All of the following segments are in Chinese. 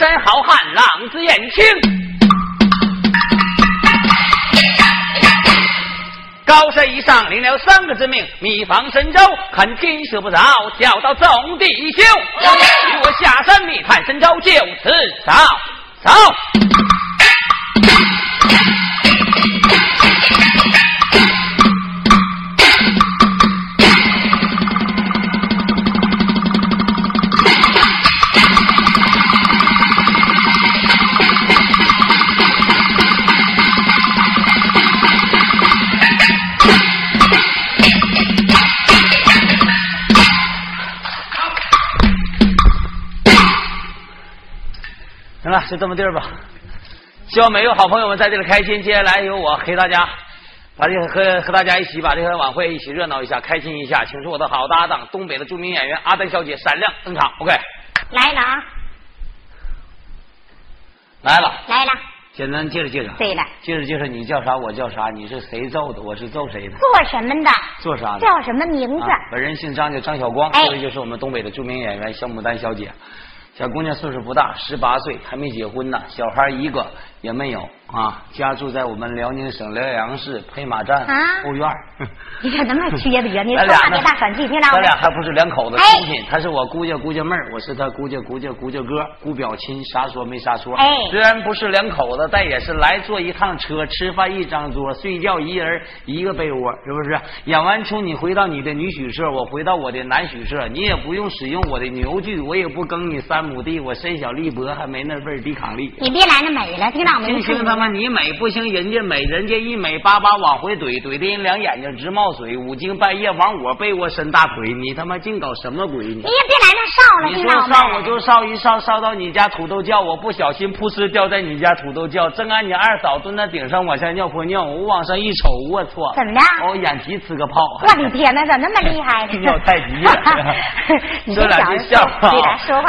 山好汉，浪子燕青。高山一上，领了三个之命，密防神州，肯天舍不早，叫到总地休。与我下山密探神州，就此走走。就这么地儿吧。希望每位好朋友们在这里开心。接下来由我陪大家，把这个和和大家一起把这个晚会一起热闹一下，开心一下。请出我的好搭档，东北的著名演员阿丹小姐闪亮登场。OK，来了啊，来了，来了。简单介绍介绍。对了，介绍介绍你叫啥？我叫啥？你是谁揍的？我是揍谁的？做什么的？做啥的？叫什么名字？本人姓张，叫张晓光。这位就是我们东北的著名演员小牡丹小姐。小姑娘岁数不大，十八岁，还没结婚呢，小孩一个也没有。啊，家住在我们辽宁省辽阳市配马站后院。你咋那么缺德呢？你说话别大喘气，听着。咱俩还不是两口子亲戚，他是我姑家姑家妹儿，我是他姑家姑家姑家哥，姑表亲，啥说没啥说。哎，虽然不是两口子，但也是来坐一趟车，吃饭一张桌，睡觉一人一个被窝，是不是？演完出你回到你的女宿舍，我回到我的男宿舍，你也不用使用我的牛具，我也不耕你三亩地，我身小力薄，还没那份抵抗力。你别来那美了，听到没？行行他妈你美不行。人家美，人家一美巴巴往回怼，怼的人两眼睛直冒水。五更半夜往我被窝伸大腿，你他妈净搞什么鬼？你也别来这烧了，你说烧我就烧一烧，烧到你家土豆窖，我不小心噗呲掉在你家土豆窖，正按你二嫂蹲在顶上往下尿泼尿，我往上一瞅，我操！怎么的？我眼皮呲个泡！我的天哪，咋那么厉害呢？尿太急了。说两句笑话，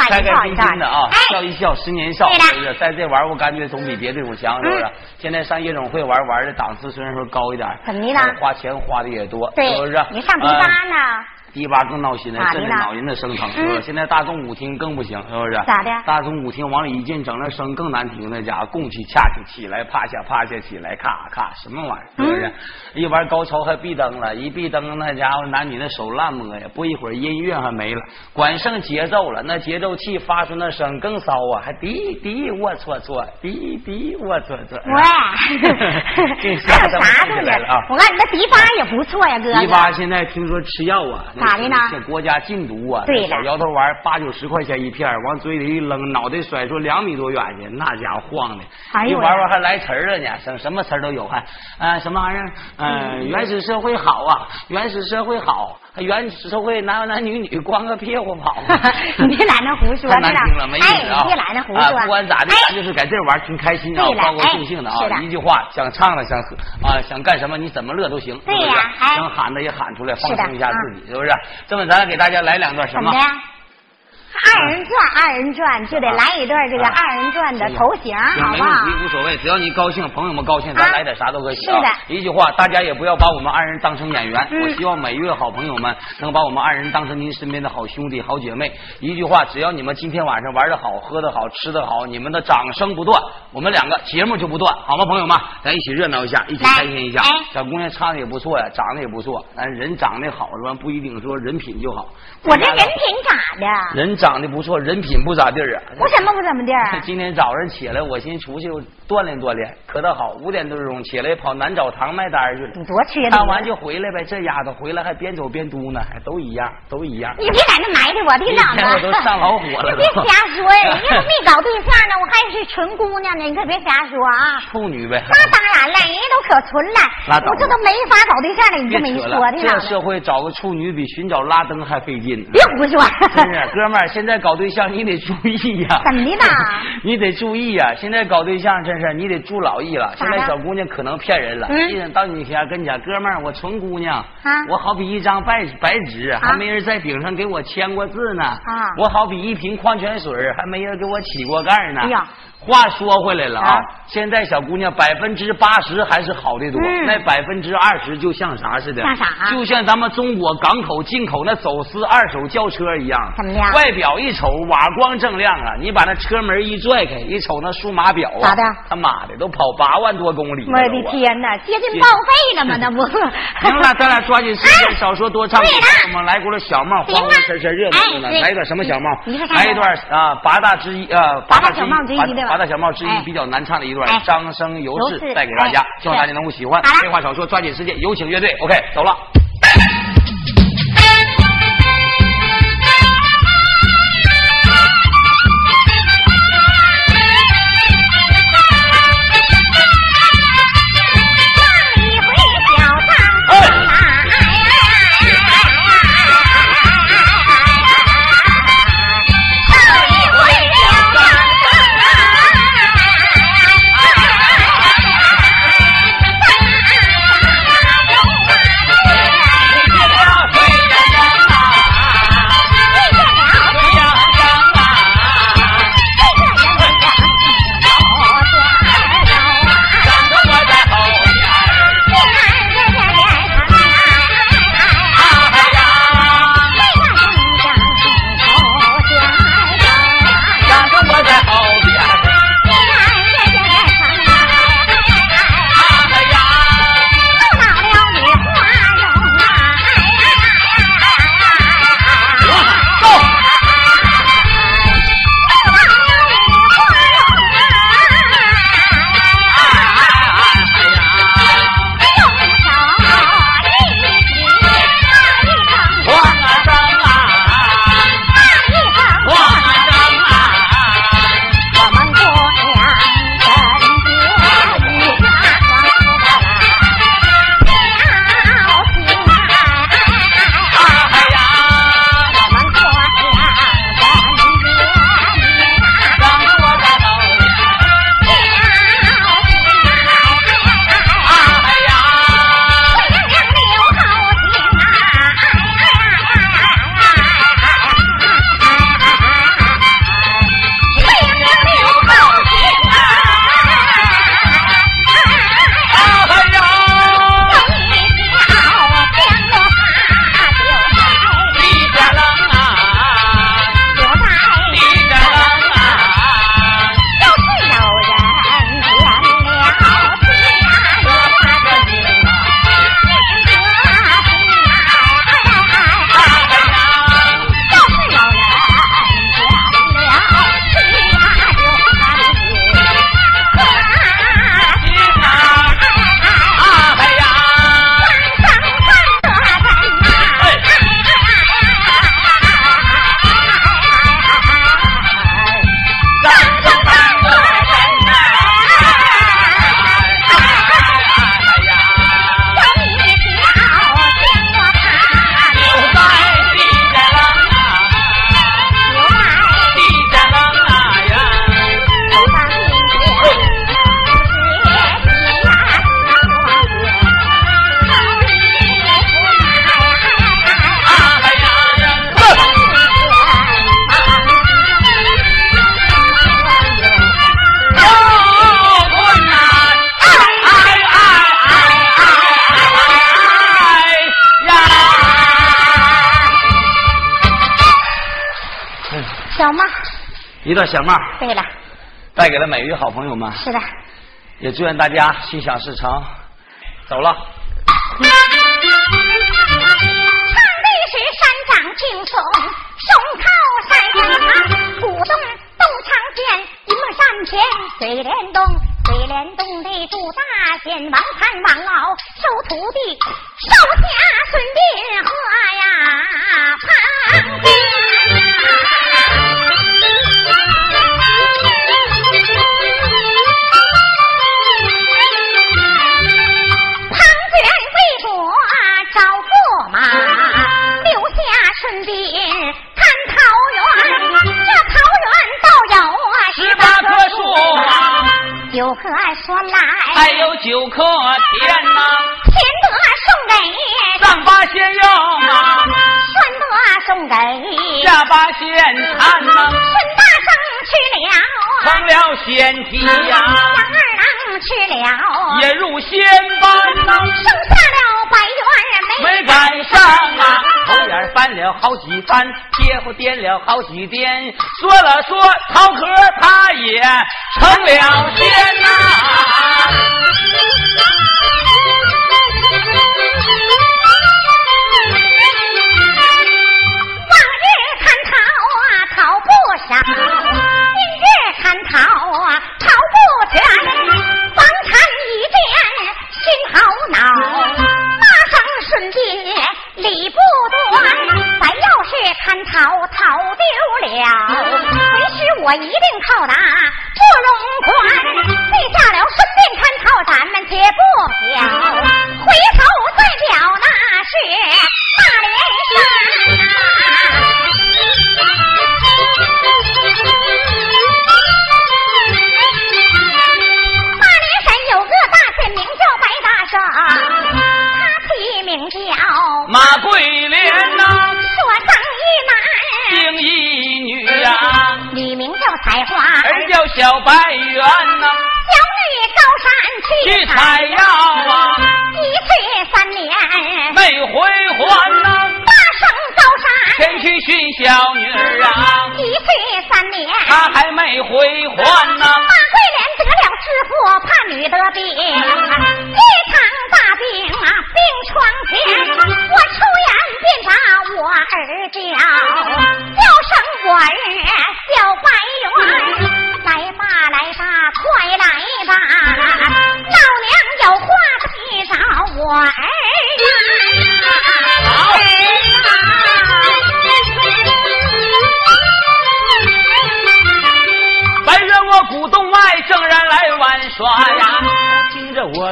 开开心心的啊，笑一笑，十年少，是不是？在这玩我感觉总比别的地方强，是不是？现在上夜总会玩玩的档次虽然说高一点，怎么的了？花钱花的也多，是不是？你上迪吧呢？迪吧更闹心了，震得脑人的声疼，是不是？现在大众舞厅更不行，是不是？咋的？大众舞厅往里一进，整那声更难听，那家伙供起恰起，起来趴下趴下，起来咔咔，什么玩意儿？是不是？一玩高潮还闭灯了，一闭灯那家伙男女的手乱摸呀，不一会儿音乐还没了，管剩节奏了，那节奏器发出那声更骚啊，还滴滴我搓搓，滴滴我错错。喂，还有啥东西？我看你那迪吧也不错呀，哥。迪吧现在听说吃药啊。咋的呢？这国家禁毒啊！对小摇头丸八九十块钱一片，往嘴里一扔，脑袋甩出两米多远去，那家伙晃的。一玩玩还来词儿了呢，什什么词儿都有，还啊什么玩意儿？嗯，原始社会好啊，原始社会好，原始社会男男女女光个屁股跑。你别懒得胡说，太难听了，没意思啊！别懒得胡说。不管咋的，咱就是在这玩挺开心啊，高高兴兴的啊。一句话，想唱的想啊想干什么，你怎么乐都行。对呀，想喊的也喊出来，放松一下自己，是不是？这么，咱给大家来两段什么？二人转，二人转就得来一段这个二人转的头型，好不好？无所谓，只要你高兴，朋友们高兴，咱来点啥都可以。是的，一句话，大家也不要把我们二人当成演员。我希望每一位好朋友们能把我们二人当成您身边的好兄弟、好姐妹。一句话，只要你们今天晚上玩的好、喝的好、吃的好，你们的掌声不断，我们两个节目就不断，好吗，朋友们？咱一起热闹一下，一起开心一下。小姑娘唱的也不错呀，长得也不错，但是人长得好是吧？不一定说人品就好。我这人品咋的？人长。得不错，人品不咋地儿啊。我什么不怎么地儿？今天早上起来，我寻思出去锻炼锻炼，可倒好，五点多钟起来跑南澡堂卖单去了。你多缺德！看完就回来呗。这丫头回来还边走边嘟囔，还都一样，都一样。你别在那埋汰我，听着吗？我都上老火了。你别瞎说呀！你都没搞对象呢，我还是纯姑娘呢，你可别瞎说啊！处女呗。那当然了，人家都可纯了。我这都没法搞对象了，你这么一说的。这社会找个处女比寻找拉登还费劲。别胡说！真是，哥们儿，现在搞对象你得注意呀。怎么的呢？你得注意呀！现在搞对象真是你得注老意了。现在小姑娘可能骗人了。嗯。到你家跟你讲，哥们儿，我纯姑娘。啊。我好比一张白白纸，还没人在顶上给我签过字呢。啊。我好比一瓶矿泉水，还没人给我起过盖呢。哎呀。话说回来了啊，现在小姑娘百分之八十还是好的多，那百分之二十就像啥似的？像啥？就像咱们中国港口进口那走私二手轿车一样。怎么样？外表一瞅瓦光锃亮啊，你把那车门一拽开，一瞅那数码表啊，咋的？他妈的都跑八万多公里！我的天哪，接近报废了吗？那不？行了，咱俩抓紧时间，少说多唱。我们来过了小帽，欢欢神神热闹的，来一段什么小帽？来一段啊，八大之一啊，八大小帽之一？八大小帽之一。比较难唱的一段《张生游志》带给大家，希望大家能够喜欢。废话少说，抓紧时间，有请乐队。OK，走了。一段小帽，对了，带给了每一位好朋友们。是的，也祝愿大家心想事成。走了。唱的是山长轻松，松涛山高，古动都常见，一梦山前水帘洞，水帘洞里住大仙，王禅王老收徒弟，收下孙运和呀。九客说来，还有九棵田呐、钱得送给上八仙用啊，孙得送给下八仙看呐、孙大圣吃了，成了仙体呀、杨二郎吃了，也入仙班呐、剩下了百元没赶上啊，头眼翻了好几番，街户颠了好几颠，说了说桃壳他也成了仙呐、逃逃丢了，为师我一定靠打不容宽。立下了顺便看套，咱们且不了，回头再表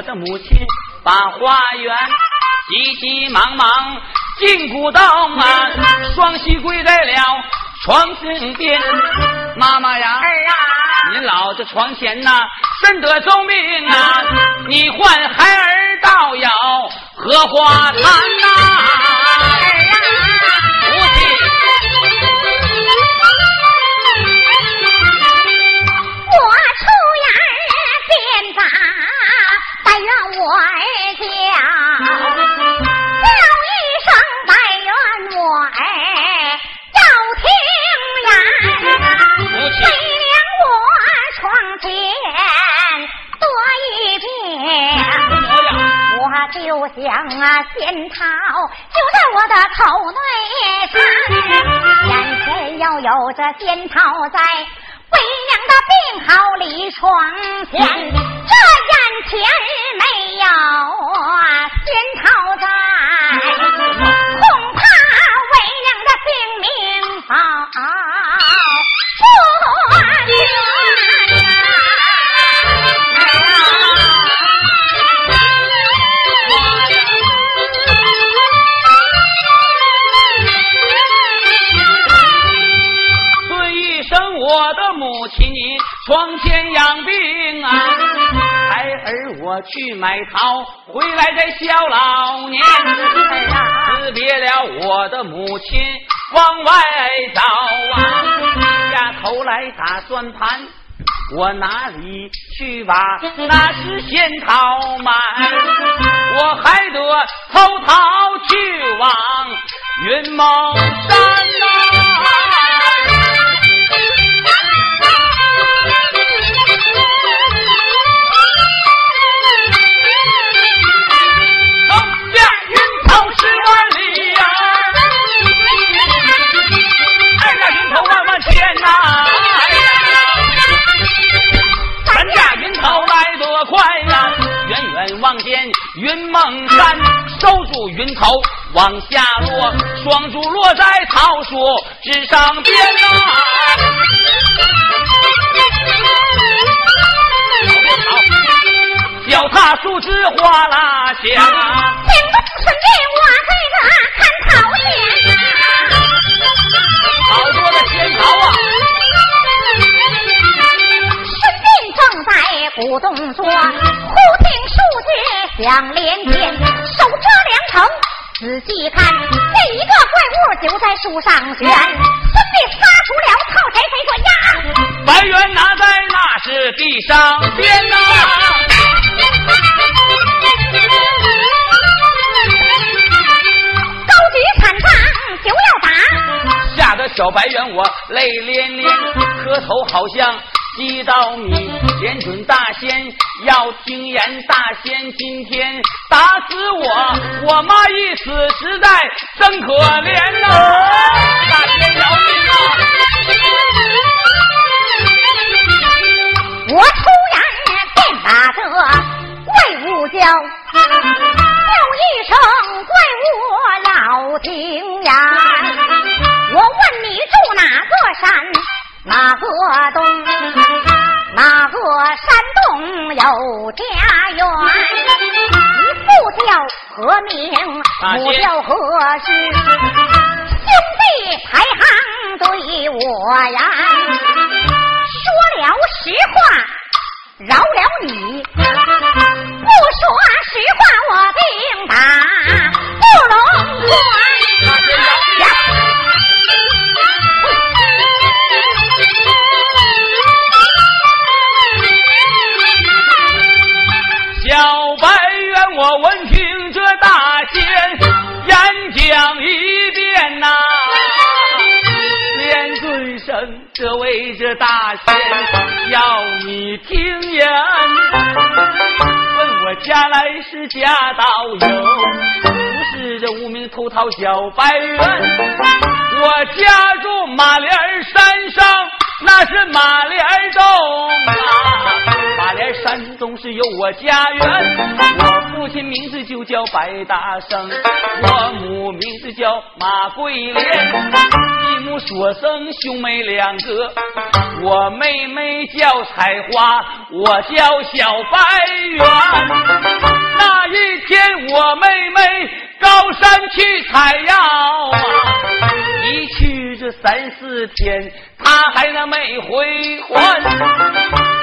我的母亲把花园急急忙忙进古道啊，双膝跪在了床身边，妈妈呀，儿啊，您老这床前呐，身得重病啊，你唤孩儿到有荷花潭呐、母我儿叫，叫一声但愿我儿要听言，母亲没量我床前多一遍。我就想啊，仙桃就在我的口内藏，眼前要有这仙桃在，为娘的病好离床前，前没有啊仙桃在，恐怕为娘的性命保去买桃，回来这小老年，辞别了我的母亲往外走啊，下头来打算盘。我哪里去把？那是仙桃买，我还得偷桃去往云梦山呐、枝响连天，手遮两城，仔细看，这一个怪物就在树上悬。孙膑杀出了套谁谁说呀？白猿拿在那是地上边呐。高举禅杖就要打，吓得小白猿我泪涟涟，磕头好像祭到你，连准大仙要听言，大仙今天打死我，我妈一死实在真可怜呐，大仙饶命啊！我突然便把这怪物叫，叫一声怪物老听呀！我问你住哪个山，哪个洞，哪个山洞有家园？你父叫何名？母叫何氏？兄弟排行对我言。说了实话，饶了你；不说实话，我定打不龙关。问我家来是家道友，不是这无名偷桃小白猿，我家住马莲山上，那是马莲洞啊。马莲山中是有我家园，我父亲名字就叫白大生，我母名字叫马桂莲，继母所生兄妹两个，我妹妹叫采花，我叫小白猿。那一天我妹妹高山去采药啊，一去这三四天，他还能没回还。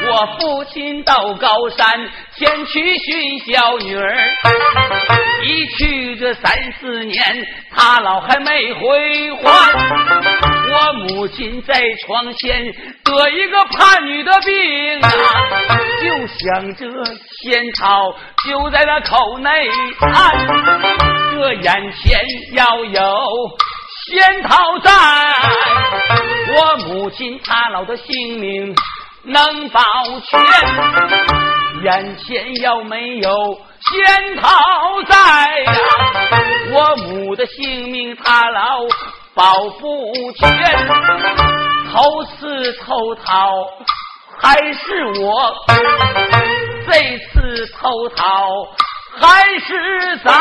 我父亲到高山前去寻小女儿，一去这三四年，他老还没回还。我母亲在床前得一个怕女的病啊，就想着仙草就在那口内含，这眼前要有仙桃在，我母亲她老的性命。能保全，眼前要没有仙桃在呀，我母的性命他老保不全。头次偷桃还是我，这次偷桃还是咱。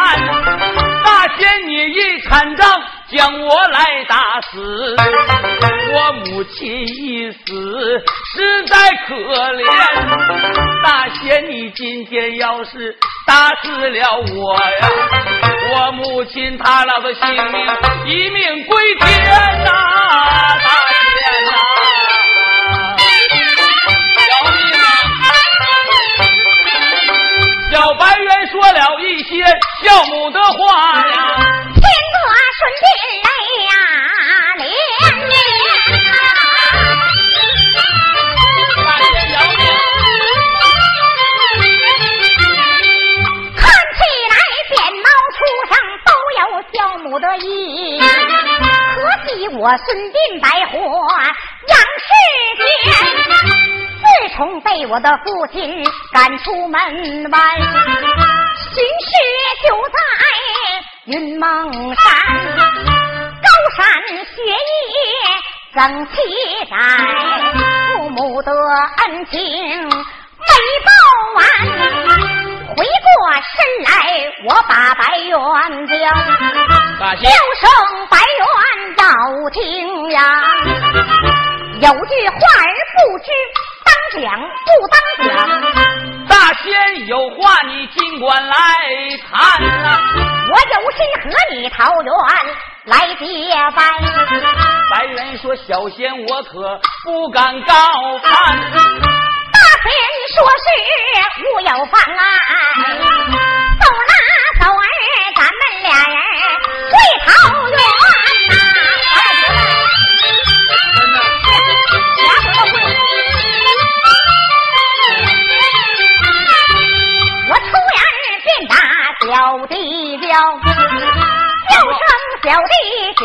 大仙你一砍账，将我来打死。我母亲一死，实在可怜。大仙，你今天要是打死了我呀，我母亲她老的性命一命归天呐！大仙呐，啊！小白猿说了一些孝母的话呀，顺便来呀，连连。看起来鞭毛出生都有孝母的意，可惜我孙膑白活养世间。自从被我的父亲赶出门外，巡视就在云梦山，高山学艺增期待，父母的恩情没报完。回过身来，我把白猿叫，叫声白猿要听呀。有句话儿不知当讲不当讲，大仙有话你尽管来谈呐。我有心和你桃园来结拜。白猿说：“小仙我可不敢高攀。”大仙说是无有妨碍。走啦走儿，咱们俩人回桃园呐。我出言便打小弟叫，叫声小弟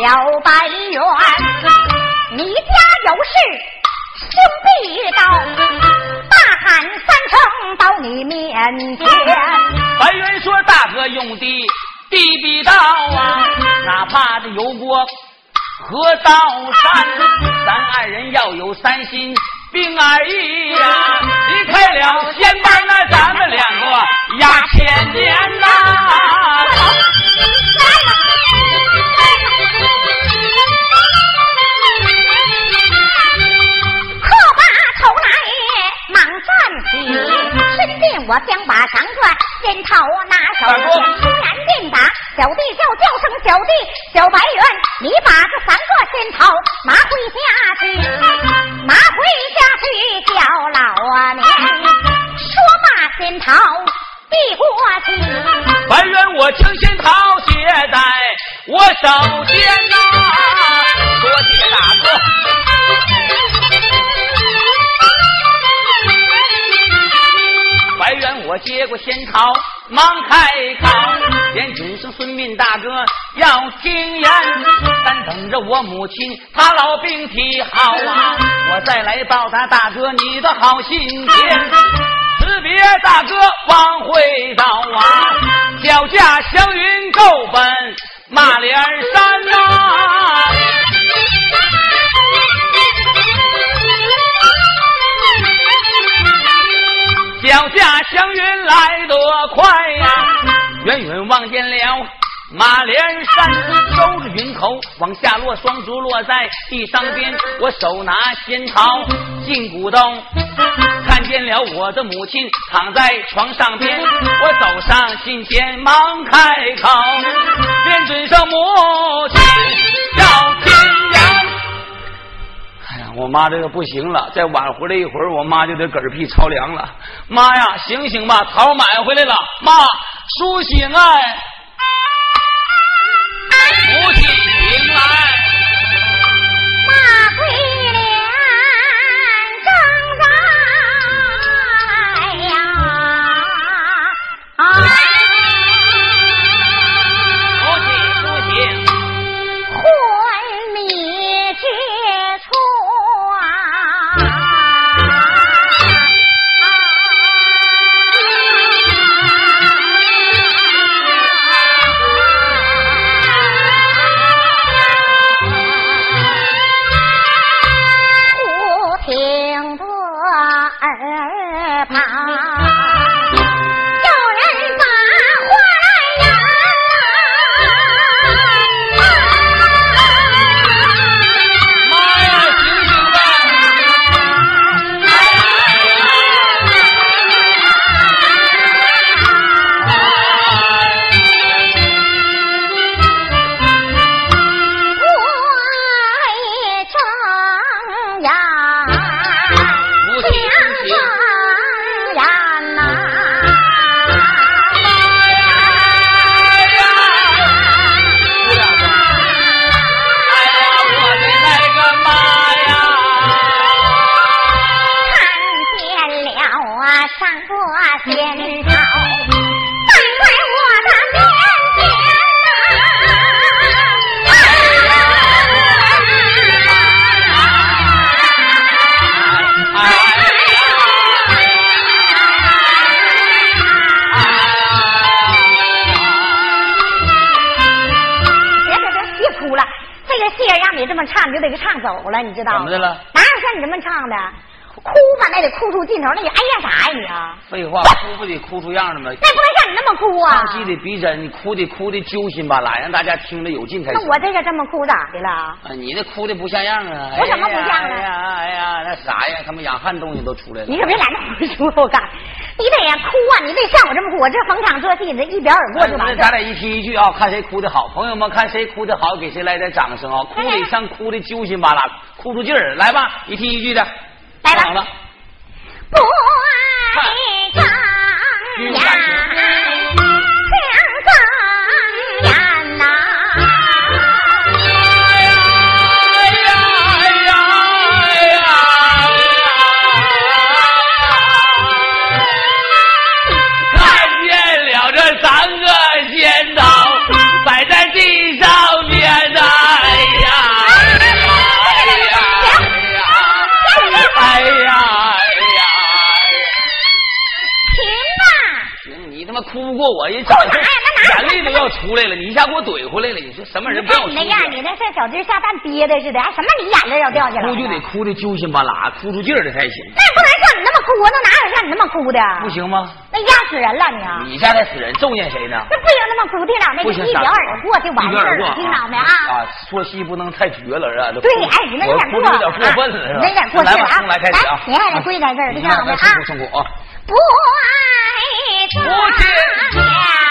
小白猿，你家有事兄弟到，大喊三声到你面前。白猿说：“大哥用的地必道啊，哪怕这油锅河刀山，咱二人要有三心。”并二意呀，离开了仙班，那咱们俩压千年呐。可把头来忙站起，身边我将把长转仙桃拿手，突然便打小弟叫叫声小弟小白猿，你把这三个仙桃拿回家去。拿回家去叫老娘，说罢仙桃递过去。白猿，我将仙桃接在我手间呐，多谢大哥。白猿，我接过仙桃，忙开口。连准生孙膑大哥要听言，但等着我母亲她老病体好啊，我再来报答大哥你的好心田。别大哥往回走啊，脚下祥云够奔马连山呐。脚下祥云来得快呀。远远望见了马连山，收着云头往下落，双足落在地上边。我手拿仙桃进古洞，看见了我的母亲躺在床上边。我走上近前，忙开口，便尊声母亲要天涯。哎呀，我妈这个不行了，再晚回来一会儿，我妈就得嗝屁操凉了。妈呀，醒醒吧，桃买回来了，妈。苏醒哎，母亲迎来。马贵了，你知道吗？怎么的了？哪有像你这么唱的？哭吧，那得哭出劲头，那你哎呀啥呀你啊？废话，哭不得哭出样了吗？那不能像你那么哭啊！唱戏得逼真，你哭的哭的揪心巴拉，让大家听着有劲才行。那我这个这么哭咋的了？啊，你这哭的不像样啊！我怎么不像了？哎呀，哎呀，那啥呀？他们养汉东西都出来了。你可别来那胡说，我告诉你，你得呀哭啊！你得像我这么哭，我这逢场作戏，你这一表而过就完了。咱俩一提一句啊，看谁哭的好，朋友们看谁哭的好，给谁来点掌声啊！哭得像哭的揪心巴拉，哭出劲儿来吧！一提一句的，来吧。了。不爱张扬。什么人？你那样，你那像小鸡下蛋憋的似的，什么你眼泪要掉下来？哭就得哭的揪心巴拉，哭出劲儿来才行。那不能像你那么哭，我那哪有像你那么哭的？不行吗？那压死人了你啊！你吓得死人，咒念谁呢？那不行，那么哭，听长没？一表耳过就完事儿了，听长没啊？啊，说戏不能太绝了，是吧？对，哎，你那有点过，有点过分了，是吧？有点过分了啊！来，开始啊！你还得跪在这儿，听长没啊？不爱不见。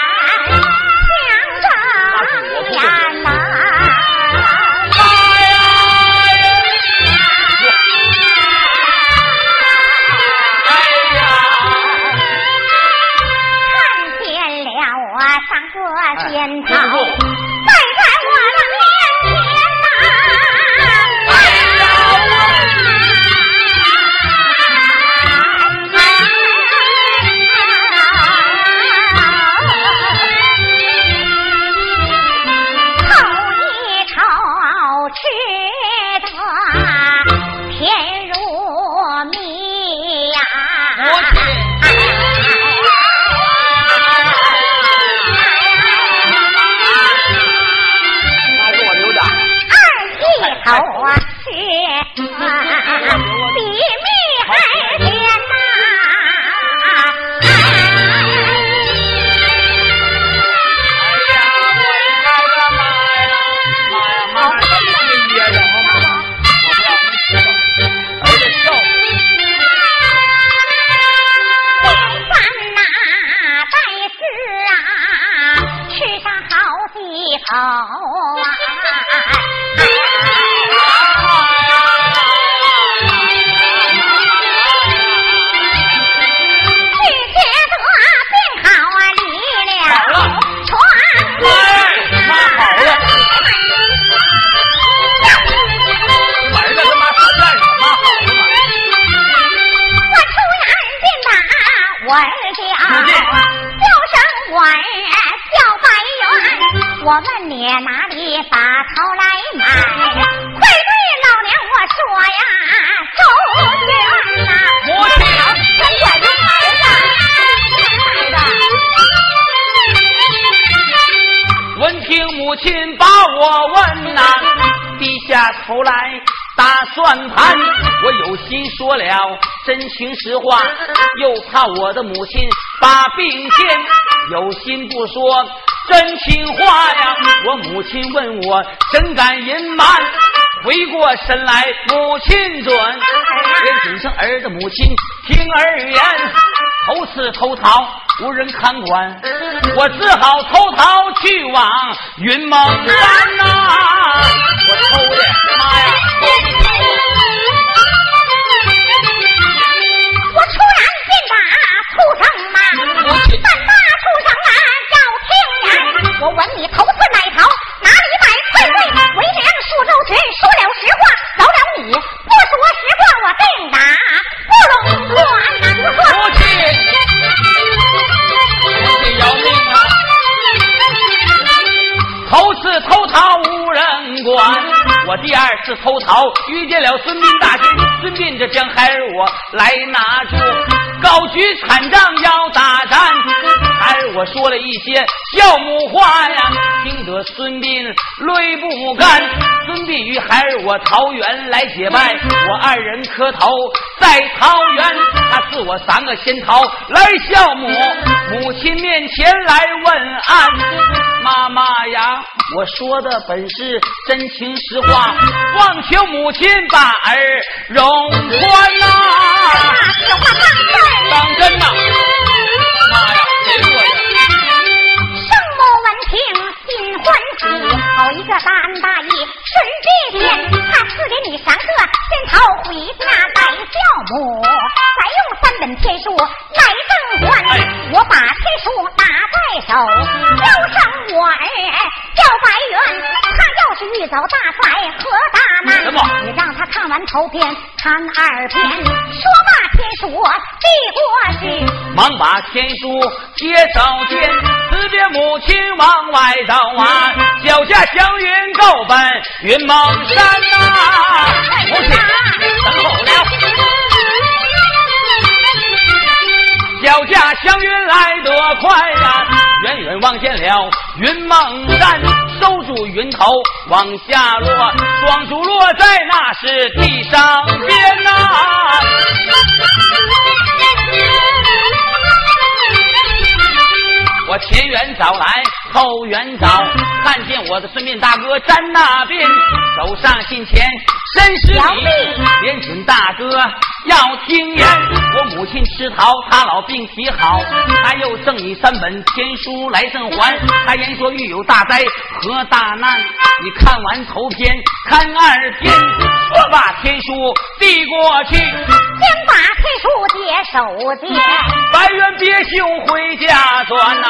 把我问呐，低下头来打算盘。我有心说了真情实话，又怕我的母亲把病见，有心不说真情话呀。我母亲问我，怎敢隐瞒？回过神来，母亲准，连准生儿的母亲听儿言，头次偷逃无人看管，我只好偷逃去往云梦山呐。我偷的，妈呀！畜生吗？但大畜生啊，要听言。我问你头次买桃？哪里买才对？为娘数周时说了实话，饶了你。不说实话，我定打不容管。母亲，母亲要命啊！头次偷桃无人管，我第二次偷桃遇见了孙膑大军，孙膑这将孩儿我来拿住。高举禅杖要大战。孩儿我说了一些孝母话呀，听得孙膑泪不干。孙膑与孩儿我桃园来结拜，我二人磕头在桃园，他赐我三个仙桃来孝母，母亲面前来问安。妈妈呀，我说的本是真情实话，望求母亲把儿容宽呐。当真呐！心欢喜，好一个大恩大义顺这天，他赐给你三个仙桃回家带孝母，再用三本天书来赠还。哎我把天书打在手，叫上我儿。叫白猿，他要是遇遭大灾和大难，你让他看完头篇，看二篇，说罢天书递过去。忙把天书接手见，辞别母亲往外走啊，脚下祥云够奔云梦山呐、母亲等候了，脚下祥云来得快呀、远远望见了云梦山，收住云头往下落，双珠落在那是地上边呐、我前缘早来后缘找，看见我的孙膑大哥站那边，走上近前伸施小礼弟，连准大哥要听言。我母亲吃桃，他老病体好，他又赠你三本天书来赠还。他言说遇有大灾和大难，你看完头篇，看二篇，我把天书递过去，先把天书接手接，白猿别兄回家转呐、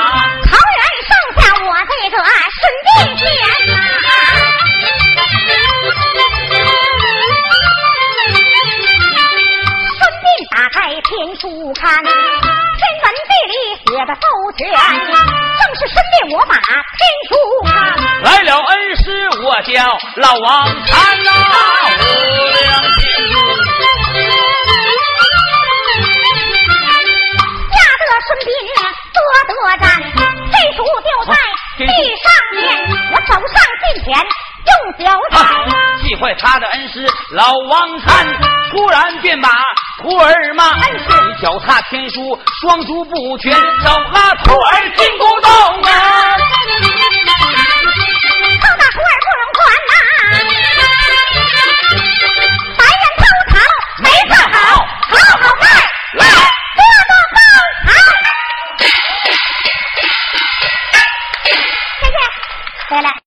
老王禅呐、无量天书。吓得孙膑多得战，天书丢在地上面，我走上进前用脚踩。气坏他的恩师老王禅，突然便把徒儿骂：“恩脚踏天书，双足不全，手拉徒儿进古洞啊！”